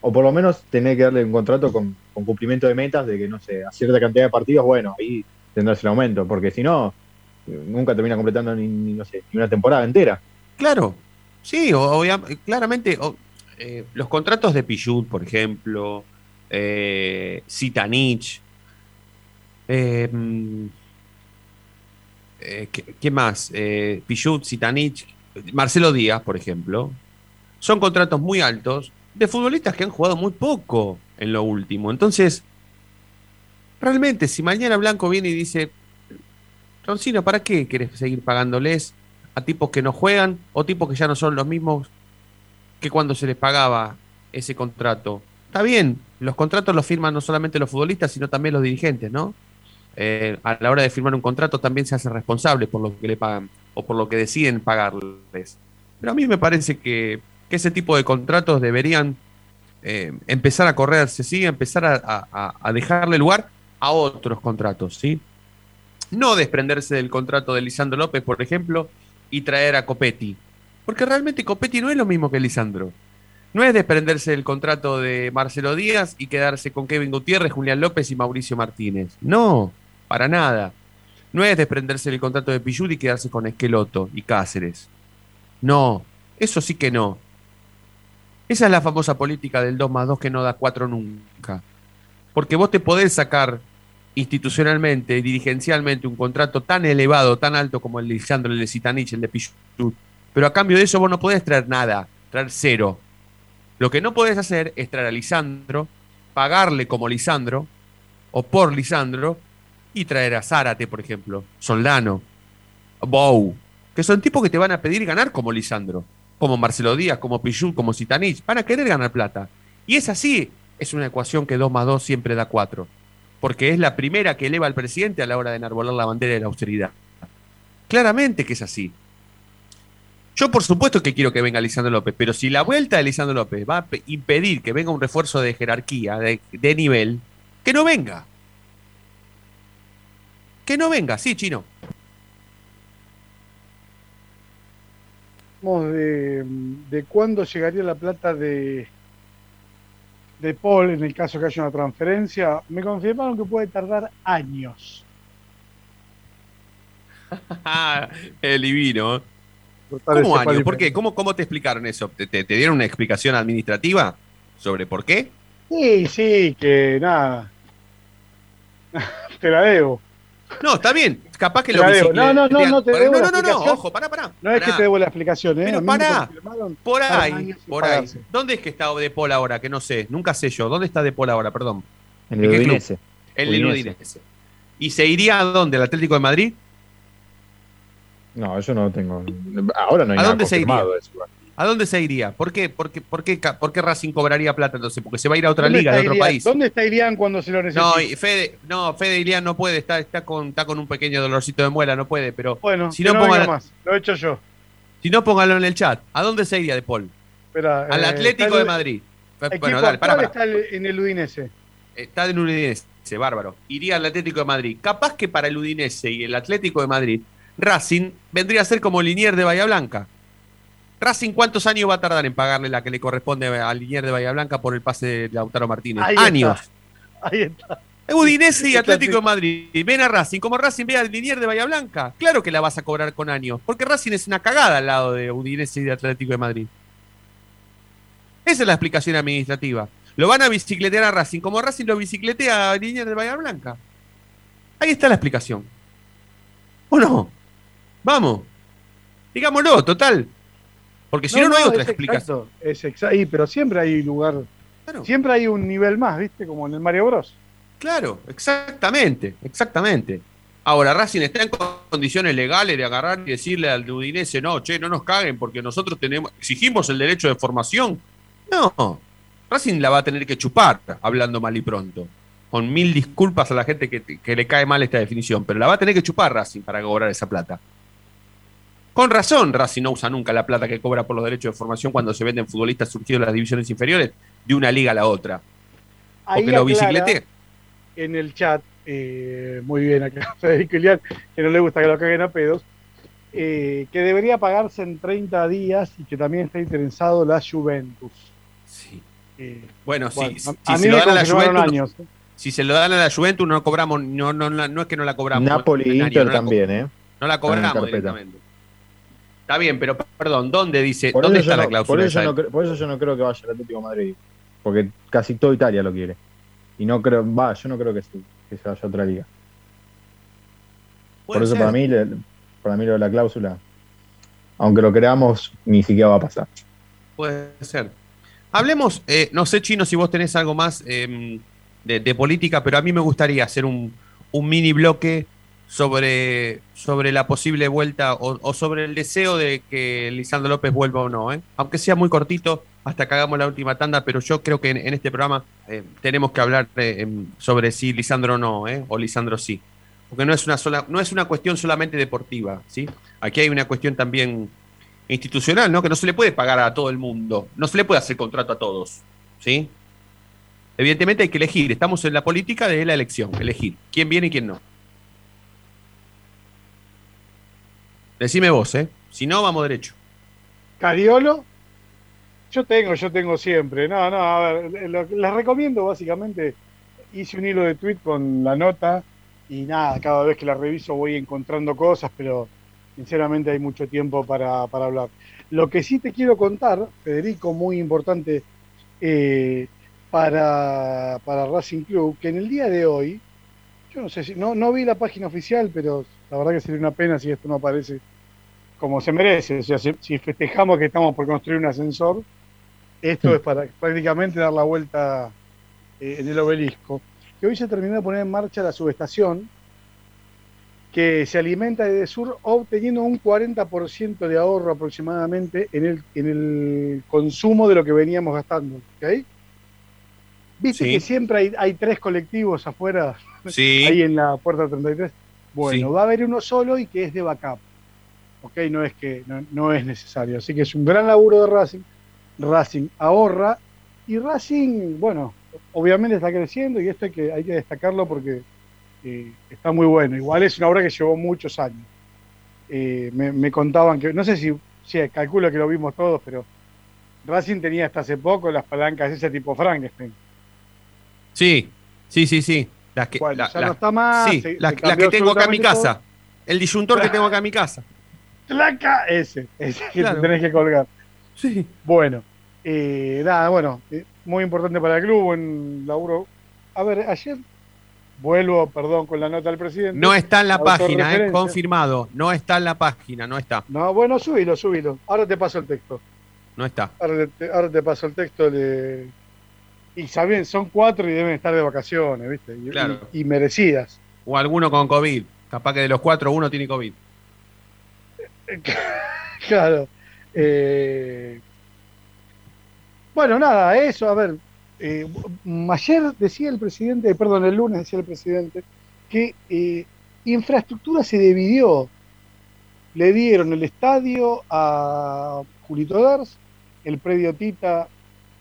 O por lo menos tener que darle un contrato con, cumplimiento de metas de que, no sé, a cierta cantidad de partidos, bueno, ahí tendrás el aumento. Porque si no, nunca termina completando ni, no sé, ni una temporada entera. Claro, Sí, obviamente, claramente eh, los contratos de Pichut, por ejemplo, eh, Citanich, eh, eh ¿qué, más? Eh, Pichut, Citanich, Marcelo Díaz, por ejemplo, son contratos muy altos de futbolistas que han jugado muy poco en lo último. Entonces, realmente, si mañana Blanco viene y dice, Roncino, ¿para qué querés seguir pagándoles? Tipos que no juegan o tipos que ya no son los mismos que cuando se les pagaba ese contrato. Está bien, los contratos los firman no solamente los futbolistas, sino también los dirigentes, ¿no? Eh, a la hora de firmar un contrato también se hace responsable por lo que le pagan o por lo que deciden pagarles. Pero a mí me parece que, ese tipo de contratos deberían eh, empezar a correrse, ¿sí? Empezar a, a, dejarle lugar a otros contratos, ¿sí? No desprenderse del contrato de Lisandro López, por ejemplo, y traer a Copetti. Porque realmente Copetti no es lo mismo que Lisandro. No es desprenderse del contrato de Marcelo Díaz y quedarse con Kevin Gutiérrez, Julián López y Mauricio Martínez. No, para nada. No es desprenderse del contrato de Pichud y quedarse con Esqueloto y Cáceres. No, eso sí que no. Esa es la famosa política del 2 más 2 que no da 4 nunca. Porque vos te podés sacar institucionalmente dirigencialmente un contrato tan elevado, tan alto como el de Lisandro, el de Citanich, el de Pichut, pero a cambio de eso vos no podés traer nada, traer cero. Lo que no podés hacer es traer a Lisandro, pagarle como Lisandro, o por Lisandro, y traer a Zárate, por ejemplo, Soldano, Bou, que son tipos que te van a pedir ganar como Lisandro, como Marcelo Díaz, como Pichut, como Citanich, van a querer ganar plata. Y es así, es una ecuación que 2 más 2 siempre da 4 porque es la primera que eleva al presidente a la hora de enarbolar la bandera de la austeridad. Claramente que es así. Yo por supuesto que quiero que venga Lisandro López, pero si la vuelta de Lisandro López va a impedir que venga un refuerzo de jerarquía, de, de nivel, que no venga. Que no venga, sí, chino. De, de cuándo llegaría la plata de, de Paul en el caso que haya una transferencia, me confirmaron que puede tardar años. el divino. ¿Cómo años? ¿Por qué? ¿Cómo, ¿Cómo te explicaron eso? ¿Te, te, dieron una explicación administrativa sobre por qué? Sí, sí, que nada. te la debo. No, está bien. Capaz que lo bicicleta- No, no, no, no te debo No, no, no, no, ojo, pará, pará. No es que te debo la explicación, ¿eh? Pero pará, por ahí, por ahí. ¿Dónde es que está De Paul ahora? Que no sé, nunca sé yo. ¿Dónde está De Paul ahora? Perdón. En ¿En el? Udinese. El del Udinese. Udinese. ¿Y se iría a dónde? ¿Al Atlético de Madrid? No, eso no lo tengo. Ahora no hay ¿A nada dónde se iría? confirmado de eso. ¿A dónde se iría? ¿Por qué, por, qué, por, qué, por qué Racing cobraría plata entonces? Porque se va a ir a otra ¿Dónde liga, de otro país. ¿Dónde está Irián cuando se lo necesita? No, Fede, no, Fede Ilián no puede, está, está, con, está con un pequeño dolorcito de muela, no puede, pero bueno, si no, más. Lo he hecho yo. si no póngalo en el chat, ¿a dónde se iría de Paul? Espera, Al eh, Atlético de el- Madrid. equipo Bueno, dale, pará, actual pará. está el- en el Udinese. Está en Udinese, bárbaro. Iría al Atlético de Madrid. Capaz que para el Udinese y el Atlético de Madrid, Racing vendría a ser como Linier de Bahía Blanca. Racing, ¿cuántos años va a tardar en pagarle la que le corresponde a Linier de Bahía Blanca por el pase de Lautaro Martínez? Ahí está. años. Ahí está. Udinese y Atlético de. Madrid. Ven a Racing. Como Racing ve a Linier de Bahía Blanca. Claro que la vas a cobrar con años. Porque Racing es una cagada al lado de Udinese y de Atlético de Madrid. Esa es la explicación administrativa. Lo van a bicicletear a Racing. Como Racing lo bicicletea a Linier de Bahía Blanca. Ahí está la explicación. ¿O no? Vamos. Digámoslo, total. Porque si no, no, hay otra explicación. Es exacto, pero siempre hay lugar. Siempre hay un nivel más, ¿viste? Como en el Mario Bros. Claro, exactamente, exactamente. Ahora, Racing está en condiciones legales de agarrar y decirle al Udinese, no, che, no nos caguen porque nosotros tenemos, exigimos el derecho de formación. No, Racing la va a tener que chupar, hablando mal y pronto. Con mil disculpas a la gente que, que le cae mal esta definición, pero la va a tener que chupar Racing para cobrar esa plata. Con razón, Racing no usa nunca la plata que cobra por los derechos de formación cuando se venden futbolistas surgidos de las divisiones inferiores de una liga a la otra. Ahí Porque lo aclara bicicletea. En el chat, eh, muy bien acá, Federico Ilián, que no le gusta que lo caguen a pedos, eh, que debería pagarse en 30 días y que también está interesado la Juventus. Sí. Eh, Bueno, Bueno, si, a- si a se lo dan a la Juventus, años. si se lo dan a la Juventus no cobramos, no, no, no, no es que no la cobramos. Napoli e Inter no co- también, ¿eh? No la cobramos directamente. Está bien, pero perdón, ¿dónde dice, Por dónde está la no, cláusula? por, eso esa? no cre- por eso yo no creo que vaya al Atlético de Madrid. Porque casi toda Italia lo quiere. Y no creo, va, yo no creo que se, que se vaya a otra liga. Por eso ser. para mí, para mí lo de la cláusula, aunque lo creamos, ni siquiera va a pasar. Puede ser. Hablemos, eh, no sé, Chino, si vos tenés algo más eh, de, de política, pero a mí me gustaría hacer un, un mini bloque sobre, sobre la posible vuelta o, sobre el deseo de que Lisandro López vuelva o no. ¿eh? Aunque sea muy cortito, hasta que hagamos la última tanda, pero yo creo que en, este programa eh, tenemos que hablar eh, em, sobre si Lisandro no, ¿eh? o Lisandro sí. Porque no es una sola, no es una cuestión solamente deportiva, ¿sí? Aquí hay una cuestión también institucional, ¿no? Que no se le puede pagar a todo el mundo, no se le puede hacer contrato a todos, ¿sí? Evidentemente hay que elegir, estamos en la política de la elección, elegir quién viene y quién no. Decime vos, ¿eh? Si no, vamos derecho. Cariolo, yo tengo, yo tengo siempre. No, no, a ver, lo- les recomiendo básicamente, hice un hilo de tweet con la nota y nada, cada vez que la reviso voy encontrando cosas, pero sinceramente hay mucho tiempo para, para hablar. Lo que sí te quiero contar, Federico, muy importante eh, para, para Racing Club, que en el día de hoy, yo no sé si, no, no vi la página oficial, pero la verdad que sería una pena si esto no aparece como se merece. O sea, si, si festejamos que estamos por construir un ascensor, esto es para prácticamente dar la vuelta eh, en el obelisco. Que hoy se terminó de poner en marcha la subestación que se alimenta de sur obteniendo un 40% de ahorro aproximadamente en el, en el consumo de lo que veníamos gastando. ¿ok? Viste Sí. que siempre hay, hay tres colectivos afuera, Sí. ahí en la puerta 33. Bueno, Sí. va a haber uno solo y que es de backup. ¿ok? No es que no, no es necesario. Así que es un gran laburo de Racing. Racing ahorra y Racing, bueno, obviamente está creciendo y esto hay que, hay que destacarlo porque eh, está muy bueno. Igual es una obra que llevó muchos años. Eh, me, me contaban que, no sé si, sí, calculo que lo vimos todos, pero Racing tenía hasta hace poco las palancas de ese tipo Frankenstein. Sí, sí, sí, sí. Las que, Bueno, la- ya la- no está más, sí, se- las, se las cambió que tengo acá en mi casa. El disyuntor que tengo acá en mi casa. ¡Placa! Ese, ese que Claro. te tenés que colgar. Sí. Bueno, eh, nada, bueno, eh, muy importante para el club, buen laburo. A ver, ayer vuelvo, perdón, con la nota del presidente. No está en la página, eh, confirmado. No está en la página, no está. No, bueno, subilo, subilo. Ahora te paso el texto. No está. Ahora te, ahora te paso el texto de... Y saben, son cuatro y deben estar de vacaciones, ¿viste? Y, Claro. y- y merecidas. O alguno con COVID. Capaz que de los cuatro uno tiene COVID. Claro. Eh, bueno, nada, eso, a ver. eh, ayer decía el presidente, perdón, el lunes decía el presidente, que eh, infraestructura se dividió. Le dieron el estadio a Julito Ders, el predio Tita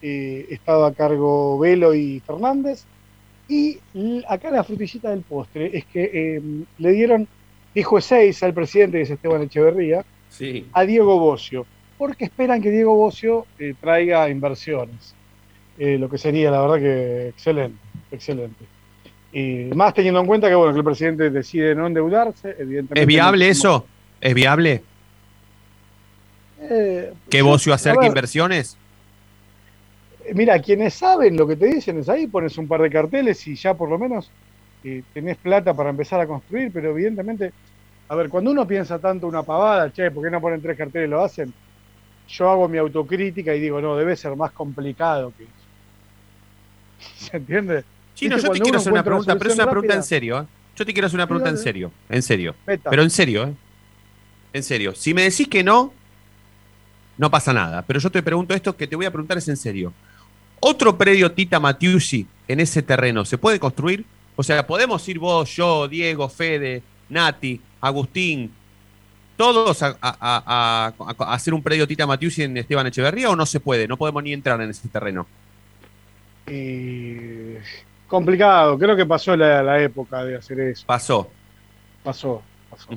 eh, estaba a cargo Velo y Fernández, y acá la frutillita del postre es que eh, le dieron, dijo seis al presidente, que es Esteban Echeverría, Sí. a Diego Bocio, porque esperan que Diego Bocio eh, traiga inversiones. Eh, lo que sería, la verdad, que excelente, excelente. Y más teniendo en cuenta que, bueno, que el presidente decide no endeudarse, evidentemente. ¿Es viable no- eso? ¿Es viable? Eh, ¿Que Bocio acerque ver, inversiones? Mira, quienes saben lo que te dicen es ahí, pones un par de carteles y ya por lo menos eh, tenés plata para empezar a construir, pero evidentemente, a ver, cuando uno piensa tanto una pavada, che, ¿por qué no ponen tres carteles y lo hacen? Yo hago mi autocrítica y digo, no, debe ser más complicado que eso. ¿Se entiende? Chino, Viste, yo te quiero hacer una pregunta, pero es una pregunta en serio. ¿eh? Yo te quiero hacer una pregunta en serio. En serio. Meta. Pero en serio, ¿eh? En serio. Si me decís que no, no pasa nada. Pero yo te pregunto esto que te voy a preguntar es en serio. ¿Otro predio Tita Matiusi en ese terreno se puede construir? O sea, ¿podemos ir vos, yo, Diego, Fede, Nati, Agustín, todos a, a- a- a- a hacer un predio Tita Matiusi en Esteban Echeverría o no se puede? No podemos ni entrar en ese terreno. Y complicado, creo que pasó la, la época de hacer eso. Pasó. Pasó, pasó.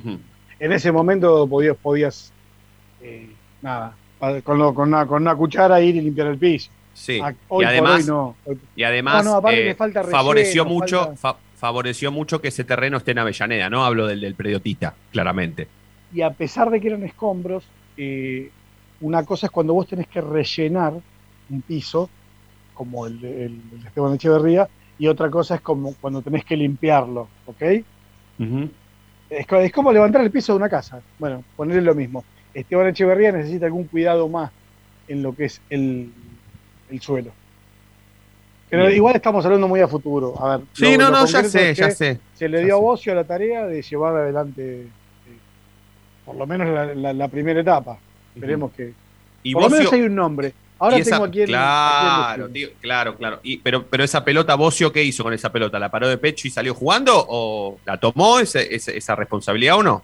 En ese momento podías, podías eh, nada, con, lo- con, una, con una cuchara ir y limpiar el piso. Sí. Y hoy además, hoy no. Y además No, eh, relleno, favoreció mucho, falta- fa- favoreció mucho que ese terreno esté en Avellaneda, ¿no? Hablo del, del claramente. Y a pesar de que eran escombros, eh, una cosa es cuando vos tenés que rellenar un piso, como el, de- el Esteban Echeverría, y otra cosa es como cuando tenés que limpiarlo, ¿ok? Es, es como levantar el piso de una casa. Bueno, ponerle lo mismo. Esteban Echeverría necesita algún cuidado más en lo que es el, el suelo. Pero Bien. igual estamos hablando muy a futuro. A ver, Sí, no, no, ya sé, es ya sé, Se le dio a Bocio la tarea de llevar adelante eh, por lo menos la, la- la primera etapa. Esperemos que. Y por lo menos hay un nombre. Ahora esa- tengo aquí en. Claro, tío, claro, claro. Y, pero, pero esa pelota, Bocio, ¿qué hizo con esa pelota? ¿La paró de pecho y salió jugando? ¿O la tomó ese- ese- esa responsabilidad o no?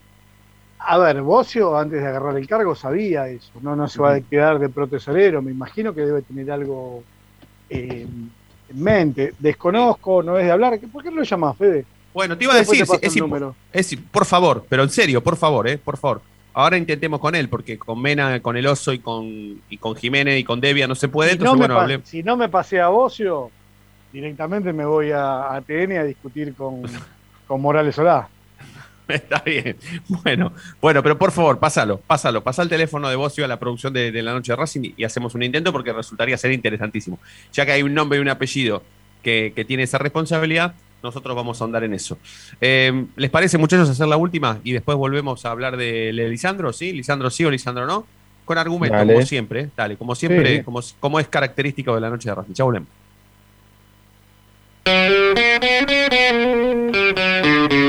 A ver, Bocio, antes de agarrar el cargo, sabía eso. No, no se va a quedar de protesorero. Me imagino que debe tener algo eh, en mente. Desconozco, no es de hablar. ¿Por qué no lo llamás, Fede? Bueno, te iba a decir, es, es- por favor, pero en serio, por favor, eh, por favor. Ahora intentemos con él, porque con Mena, con el Oso y con, y con Jiménez y con Devia no se puede. Si Entonces, no, me bueno, si no me pasé a Bocio, directamente me voy a, a TN a discutir con, con Morales Solá. Está bien. Bueno, bueno, pero por favor, pásalo, pásalo. Pasa el teléfono de Bocio a la producción de, de la noche de Racing y, y hacemos un intento porque resultaría ser interesantísimo. Ya que hay un nombre y un apellido que, que tiene esa responsabilidad, nosotros vamos a andar en eso. Eh, ¿Les parece, muchachos, hacer la última y después volvemos a hablar de, de Lisandro? ¿Sí? ¿Lisandro sí o Lisandro no? Con argumento, Dale. como siempre. ¿eh? Dale, como siempre, Sí. como, como es característico de la noche de Racing. Ya volvemos.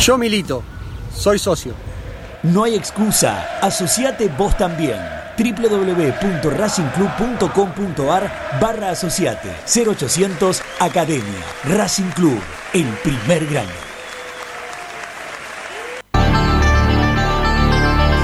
Yo milito, soy socio. No hay excusa, asociate vos también www.racingclub.com.ar barra asociate 0800 Academia Racing Club, el primer grande.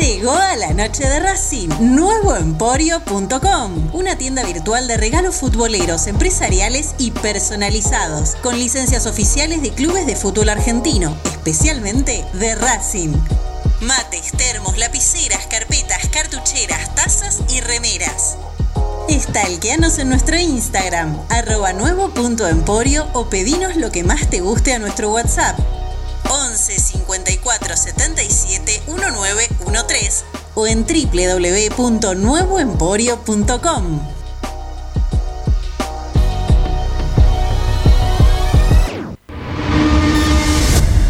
Llegó a la noche de Racing, nuevoemporio.com, una tienda virtual de regalos futboleros, empresariales y personalizados, con licencias oficiales de clubes de fútbol argentino, especialmente de Racing. Mates, termos, lapiceras, carpetas, cartucheras, tazas y remeras. Estalqueanos en nuestro Instagram, arroba nuevo.emporio o pedinos lo que más te guste a nuestro WhatsApp 11 54 77 1913 o en www.nuevoemporio.com.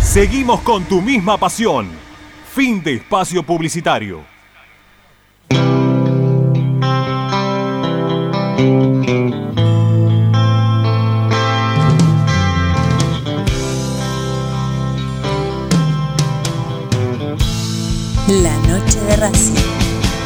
Seguimos con tu misma pasión. Fin de espacio publicitario. De Racing,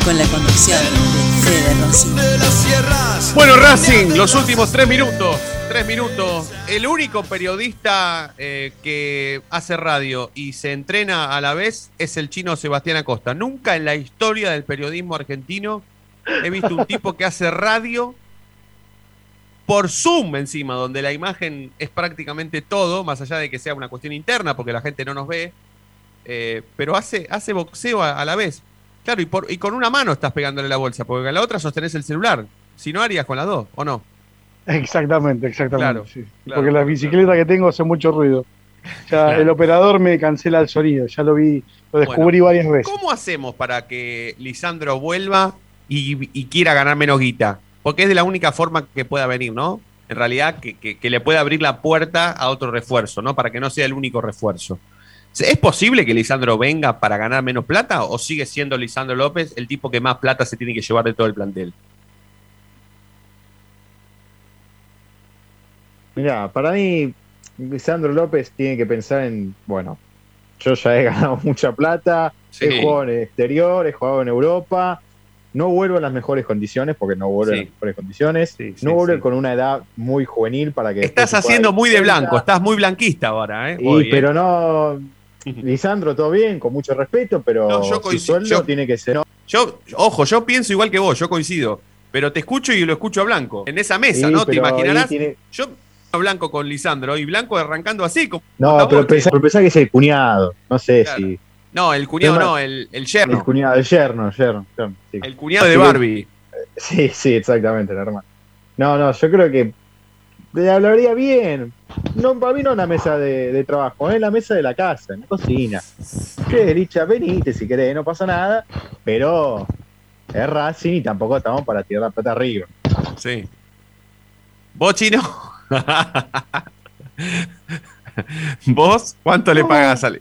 con la conducción de Fede Rossi. Bueno, Racing, los últimos tres minutos. Tres minutos. El único periodista eh, que hace radio y se entrena a la vez es el chino Sebastián Acosta. Nunca en la historia del periodismo argentino he visto un tipo que hace radio por Zoom encima, donde la imagen es prácticamente todo, más allá de que sea una cuestión interna, porque la gente no nos ve, eh, pero hace, hace boxeo a, la vez. Claro, y, por, y con una mano estás pegándole la bolsa, porque con la otra sostenés el celular. Si no, harías con las dos, ¿o no? Exactamente, exactamente. Porque la bicicleta que tengo hace mucho ruido. Ya el operador me cancela el sonido, ya lo vi, lo descubrí varias veces. ¿Cómo hacemos para que Lisandro vuelva y, quiera ganar menos guita? Porque es de la única forma que pueda venir, ¿no? En realidad, que, que le pueda abrir la puerta a otro refuerzo, ¿no? Para que no sea el único refuerzo. ¿Es posible que Lisandro venga para ganar menos plata o sigue siendo Lisandro López el tipo que más plata se tiene que llevar de todo el plantel? Mira, para mí, Lisandro López tiene que pensar en, bueno, yo ya he ganado mucha plata, he jugado en el exterior, he jugado en Europa, no vuelvo en las mejores condiciones, porque no vuelvo en las mejores condiciones, no vuelvo con una edad muy juvenil para que... Estás haciendo muy de blanco, estás muy blanquista ahora, ¿eh? ¿eh? pero no Lisandro, todo bien, con mucho respeto, pero yo sueldo tiene que ser. Yo, ojo, yo pienso igual que vos, yo coincido. Pero te escucho y lo escucho a Blanco. En esa mesa, ¿no? ¿Te imaginarás? Yo a Blanco con Lisandro y Blanco arrancando así. Como no, pero pensá, que es el cuñado. No sé si. No, el cuñado no, el, el yerno. El cuñado, el yerno, el yerno. El cuñado de Barbie. Sí, sí, exactamente, hermano. No, no, yo creo que le hablaría bien. No, para mí no en la mesa de, trabajo, en la mesa de la casa, en la cocina. ¿Qué, Licha? Venite si querés, no pasa nada, pero es Racing y tampoco estamos para tirar la plata arriba. Sí. ¿Vos, chino? ¿Vos cuánto le pagas a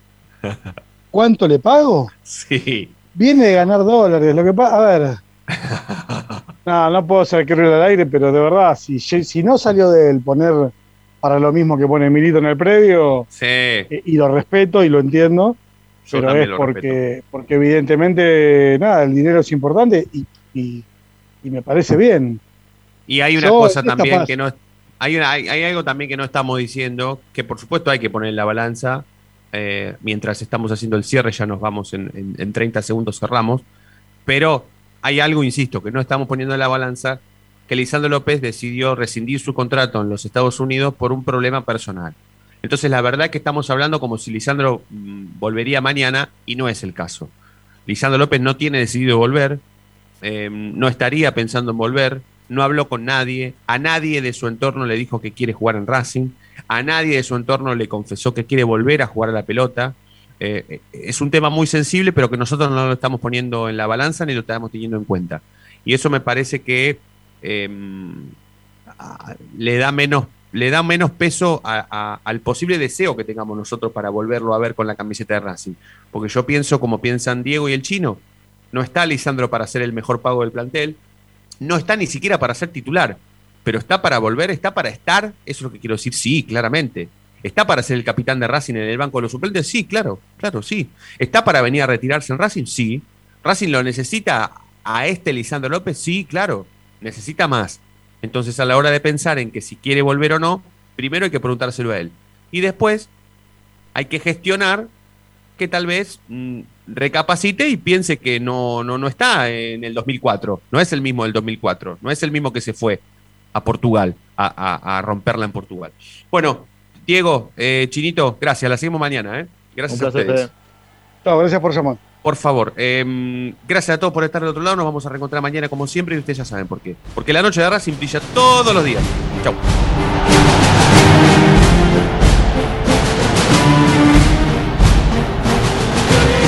¿Cuánto le pago? Sí. Viene de ganar dólares. Lo que pasa, a ver. No, no puedo hacer que al aire, pero de verdad, si, si no salió de él poner para lo mismo que pone Milito en el predio, sí. Eh, y, lo respeto y lo entiendo, pero es porque, porque evidentemente, nada, el dinero es importante y, me parece bien. Y hay una cosa también que no hay, una, hay, algo también que no estamos diciendo, que por supuesto hay que poner en la balanza. Eh, mientras estamos haciendo el cierre, ya nos vamos en, en, en 30 segundos, cerramos. Pero hay algo, insisto, que no estamos poniendo en la balanza, que Lisandro López decidió rescindir su contrato en los Estados Unidos por un problema personal. Entonces, la verdad es que estamos hablando como si Lisandro mm, volvería mañana y no es el caso. Lisandro López no tiene decidido volver, em, no estaría pensando en volver, no habló con nadie, a nadie de su entorno le dijo que quiere jugar en Racing, a nadie de su entorno le confesó que quiere volver a jugar a la pelota. Eh, es un tema muy sensible, pero que nosotros no lo estamos poniendo en la balanza ni lo estamos teniendo en cuenta. Y eso me parece que em, le, da menos, le da menos peso al posible deseo que tengamos nosotros para volverlo a ver con la camiseta de Racing. Porque yo pienso como piensan Diego y el chino, no está Lisandro para ser el mejor pago del plantel, no está ni siquiera para ser titular, pero está para volver, está para estar, eso es lo que quiero decir, sí, claramente. ¿Está para ser el capitán de Racing en el banco de los suplentes? Sí, claro, claro, sí. ¿Está para venir a retirarse en Racing? Sí. ¿Racing lo necesita a este Lisandro López? Sí, claro. Necesita más. Entonces, a la hora de pensar en que si quiere volver o no, primero hay que preguntárselo a él. Y después hay que gestionar que tal vez mm, recapacite y piense que no, no, no está en el 2004. No es el mismo del 2004. No es el mismo que se fue a Portugal, a, a romperla en Portugal. Bueno, Diego, eh, Chinito, gracias. La seguimos mañana. ¿eh? Gracias a ustedes. gracias por llamar. Por favor, em, gracias a todos por estar del otro lado. Nos vamos a reencontrar mañana como siempre y ustedes ya saben por qué. Porque la noche de Racing brilla todos los días. Chau.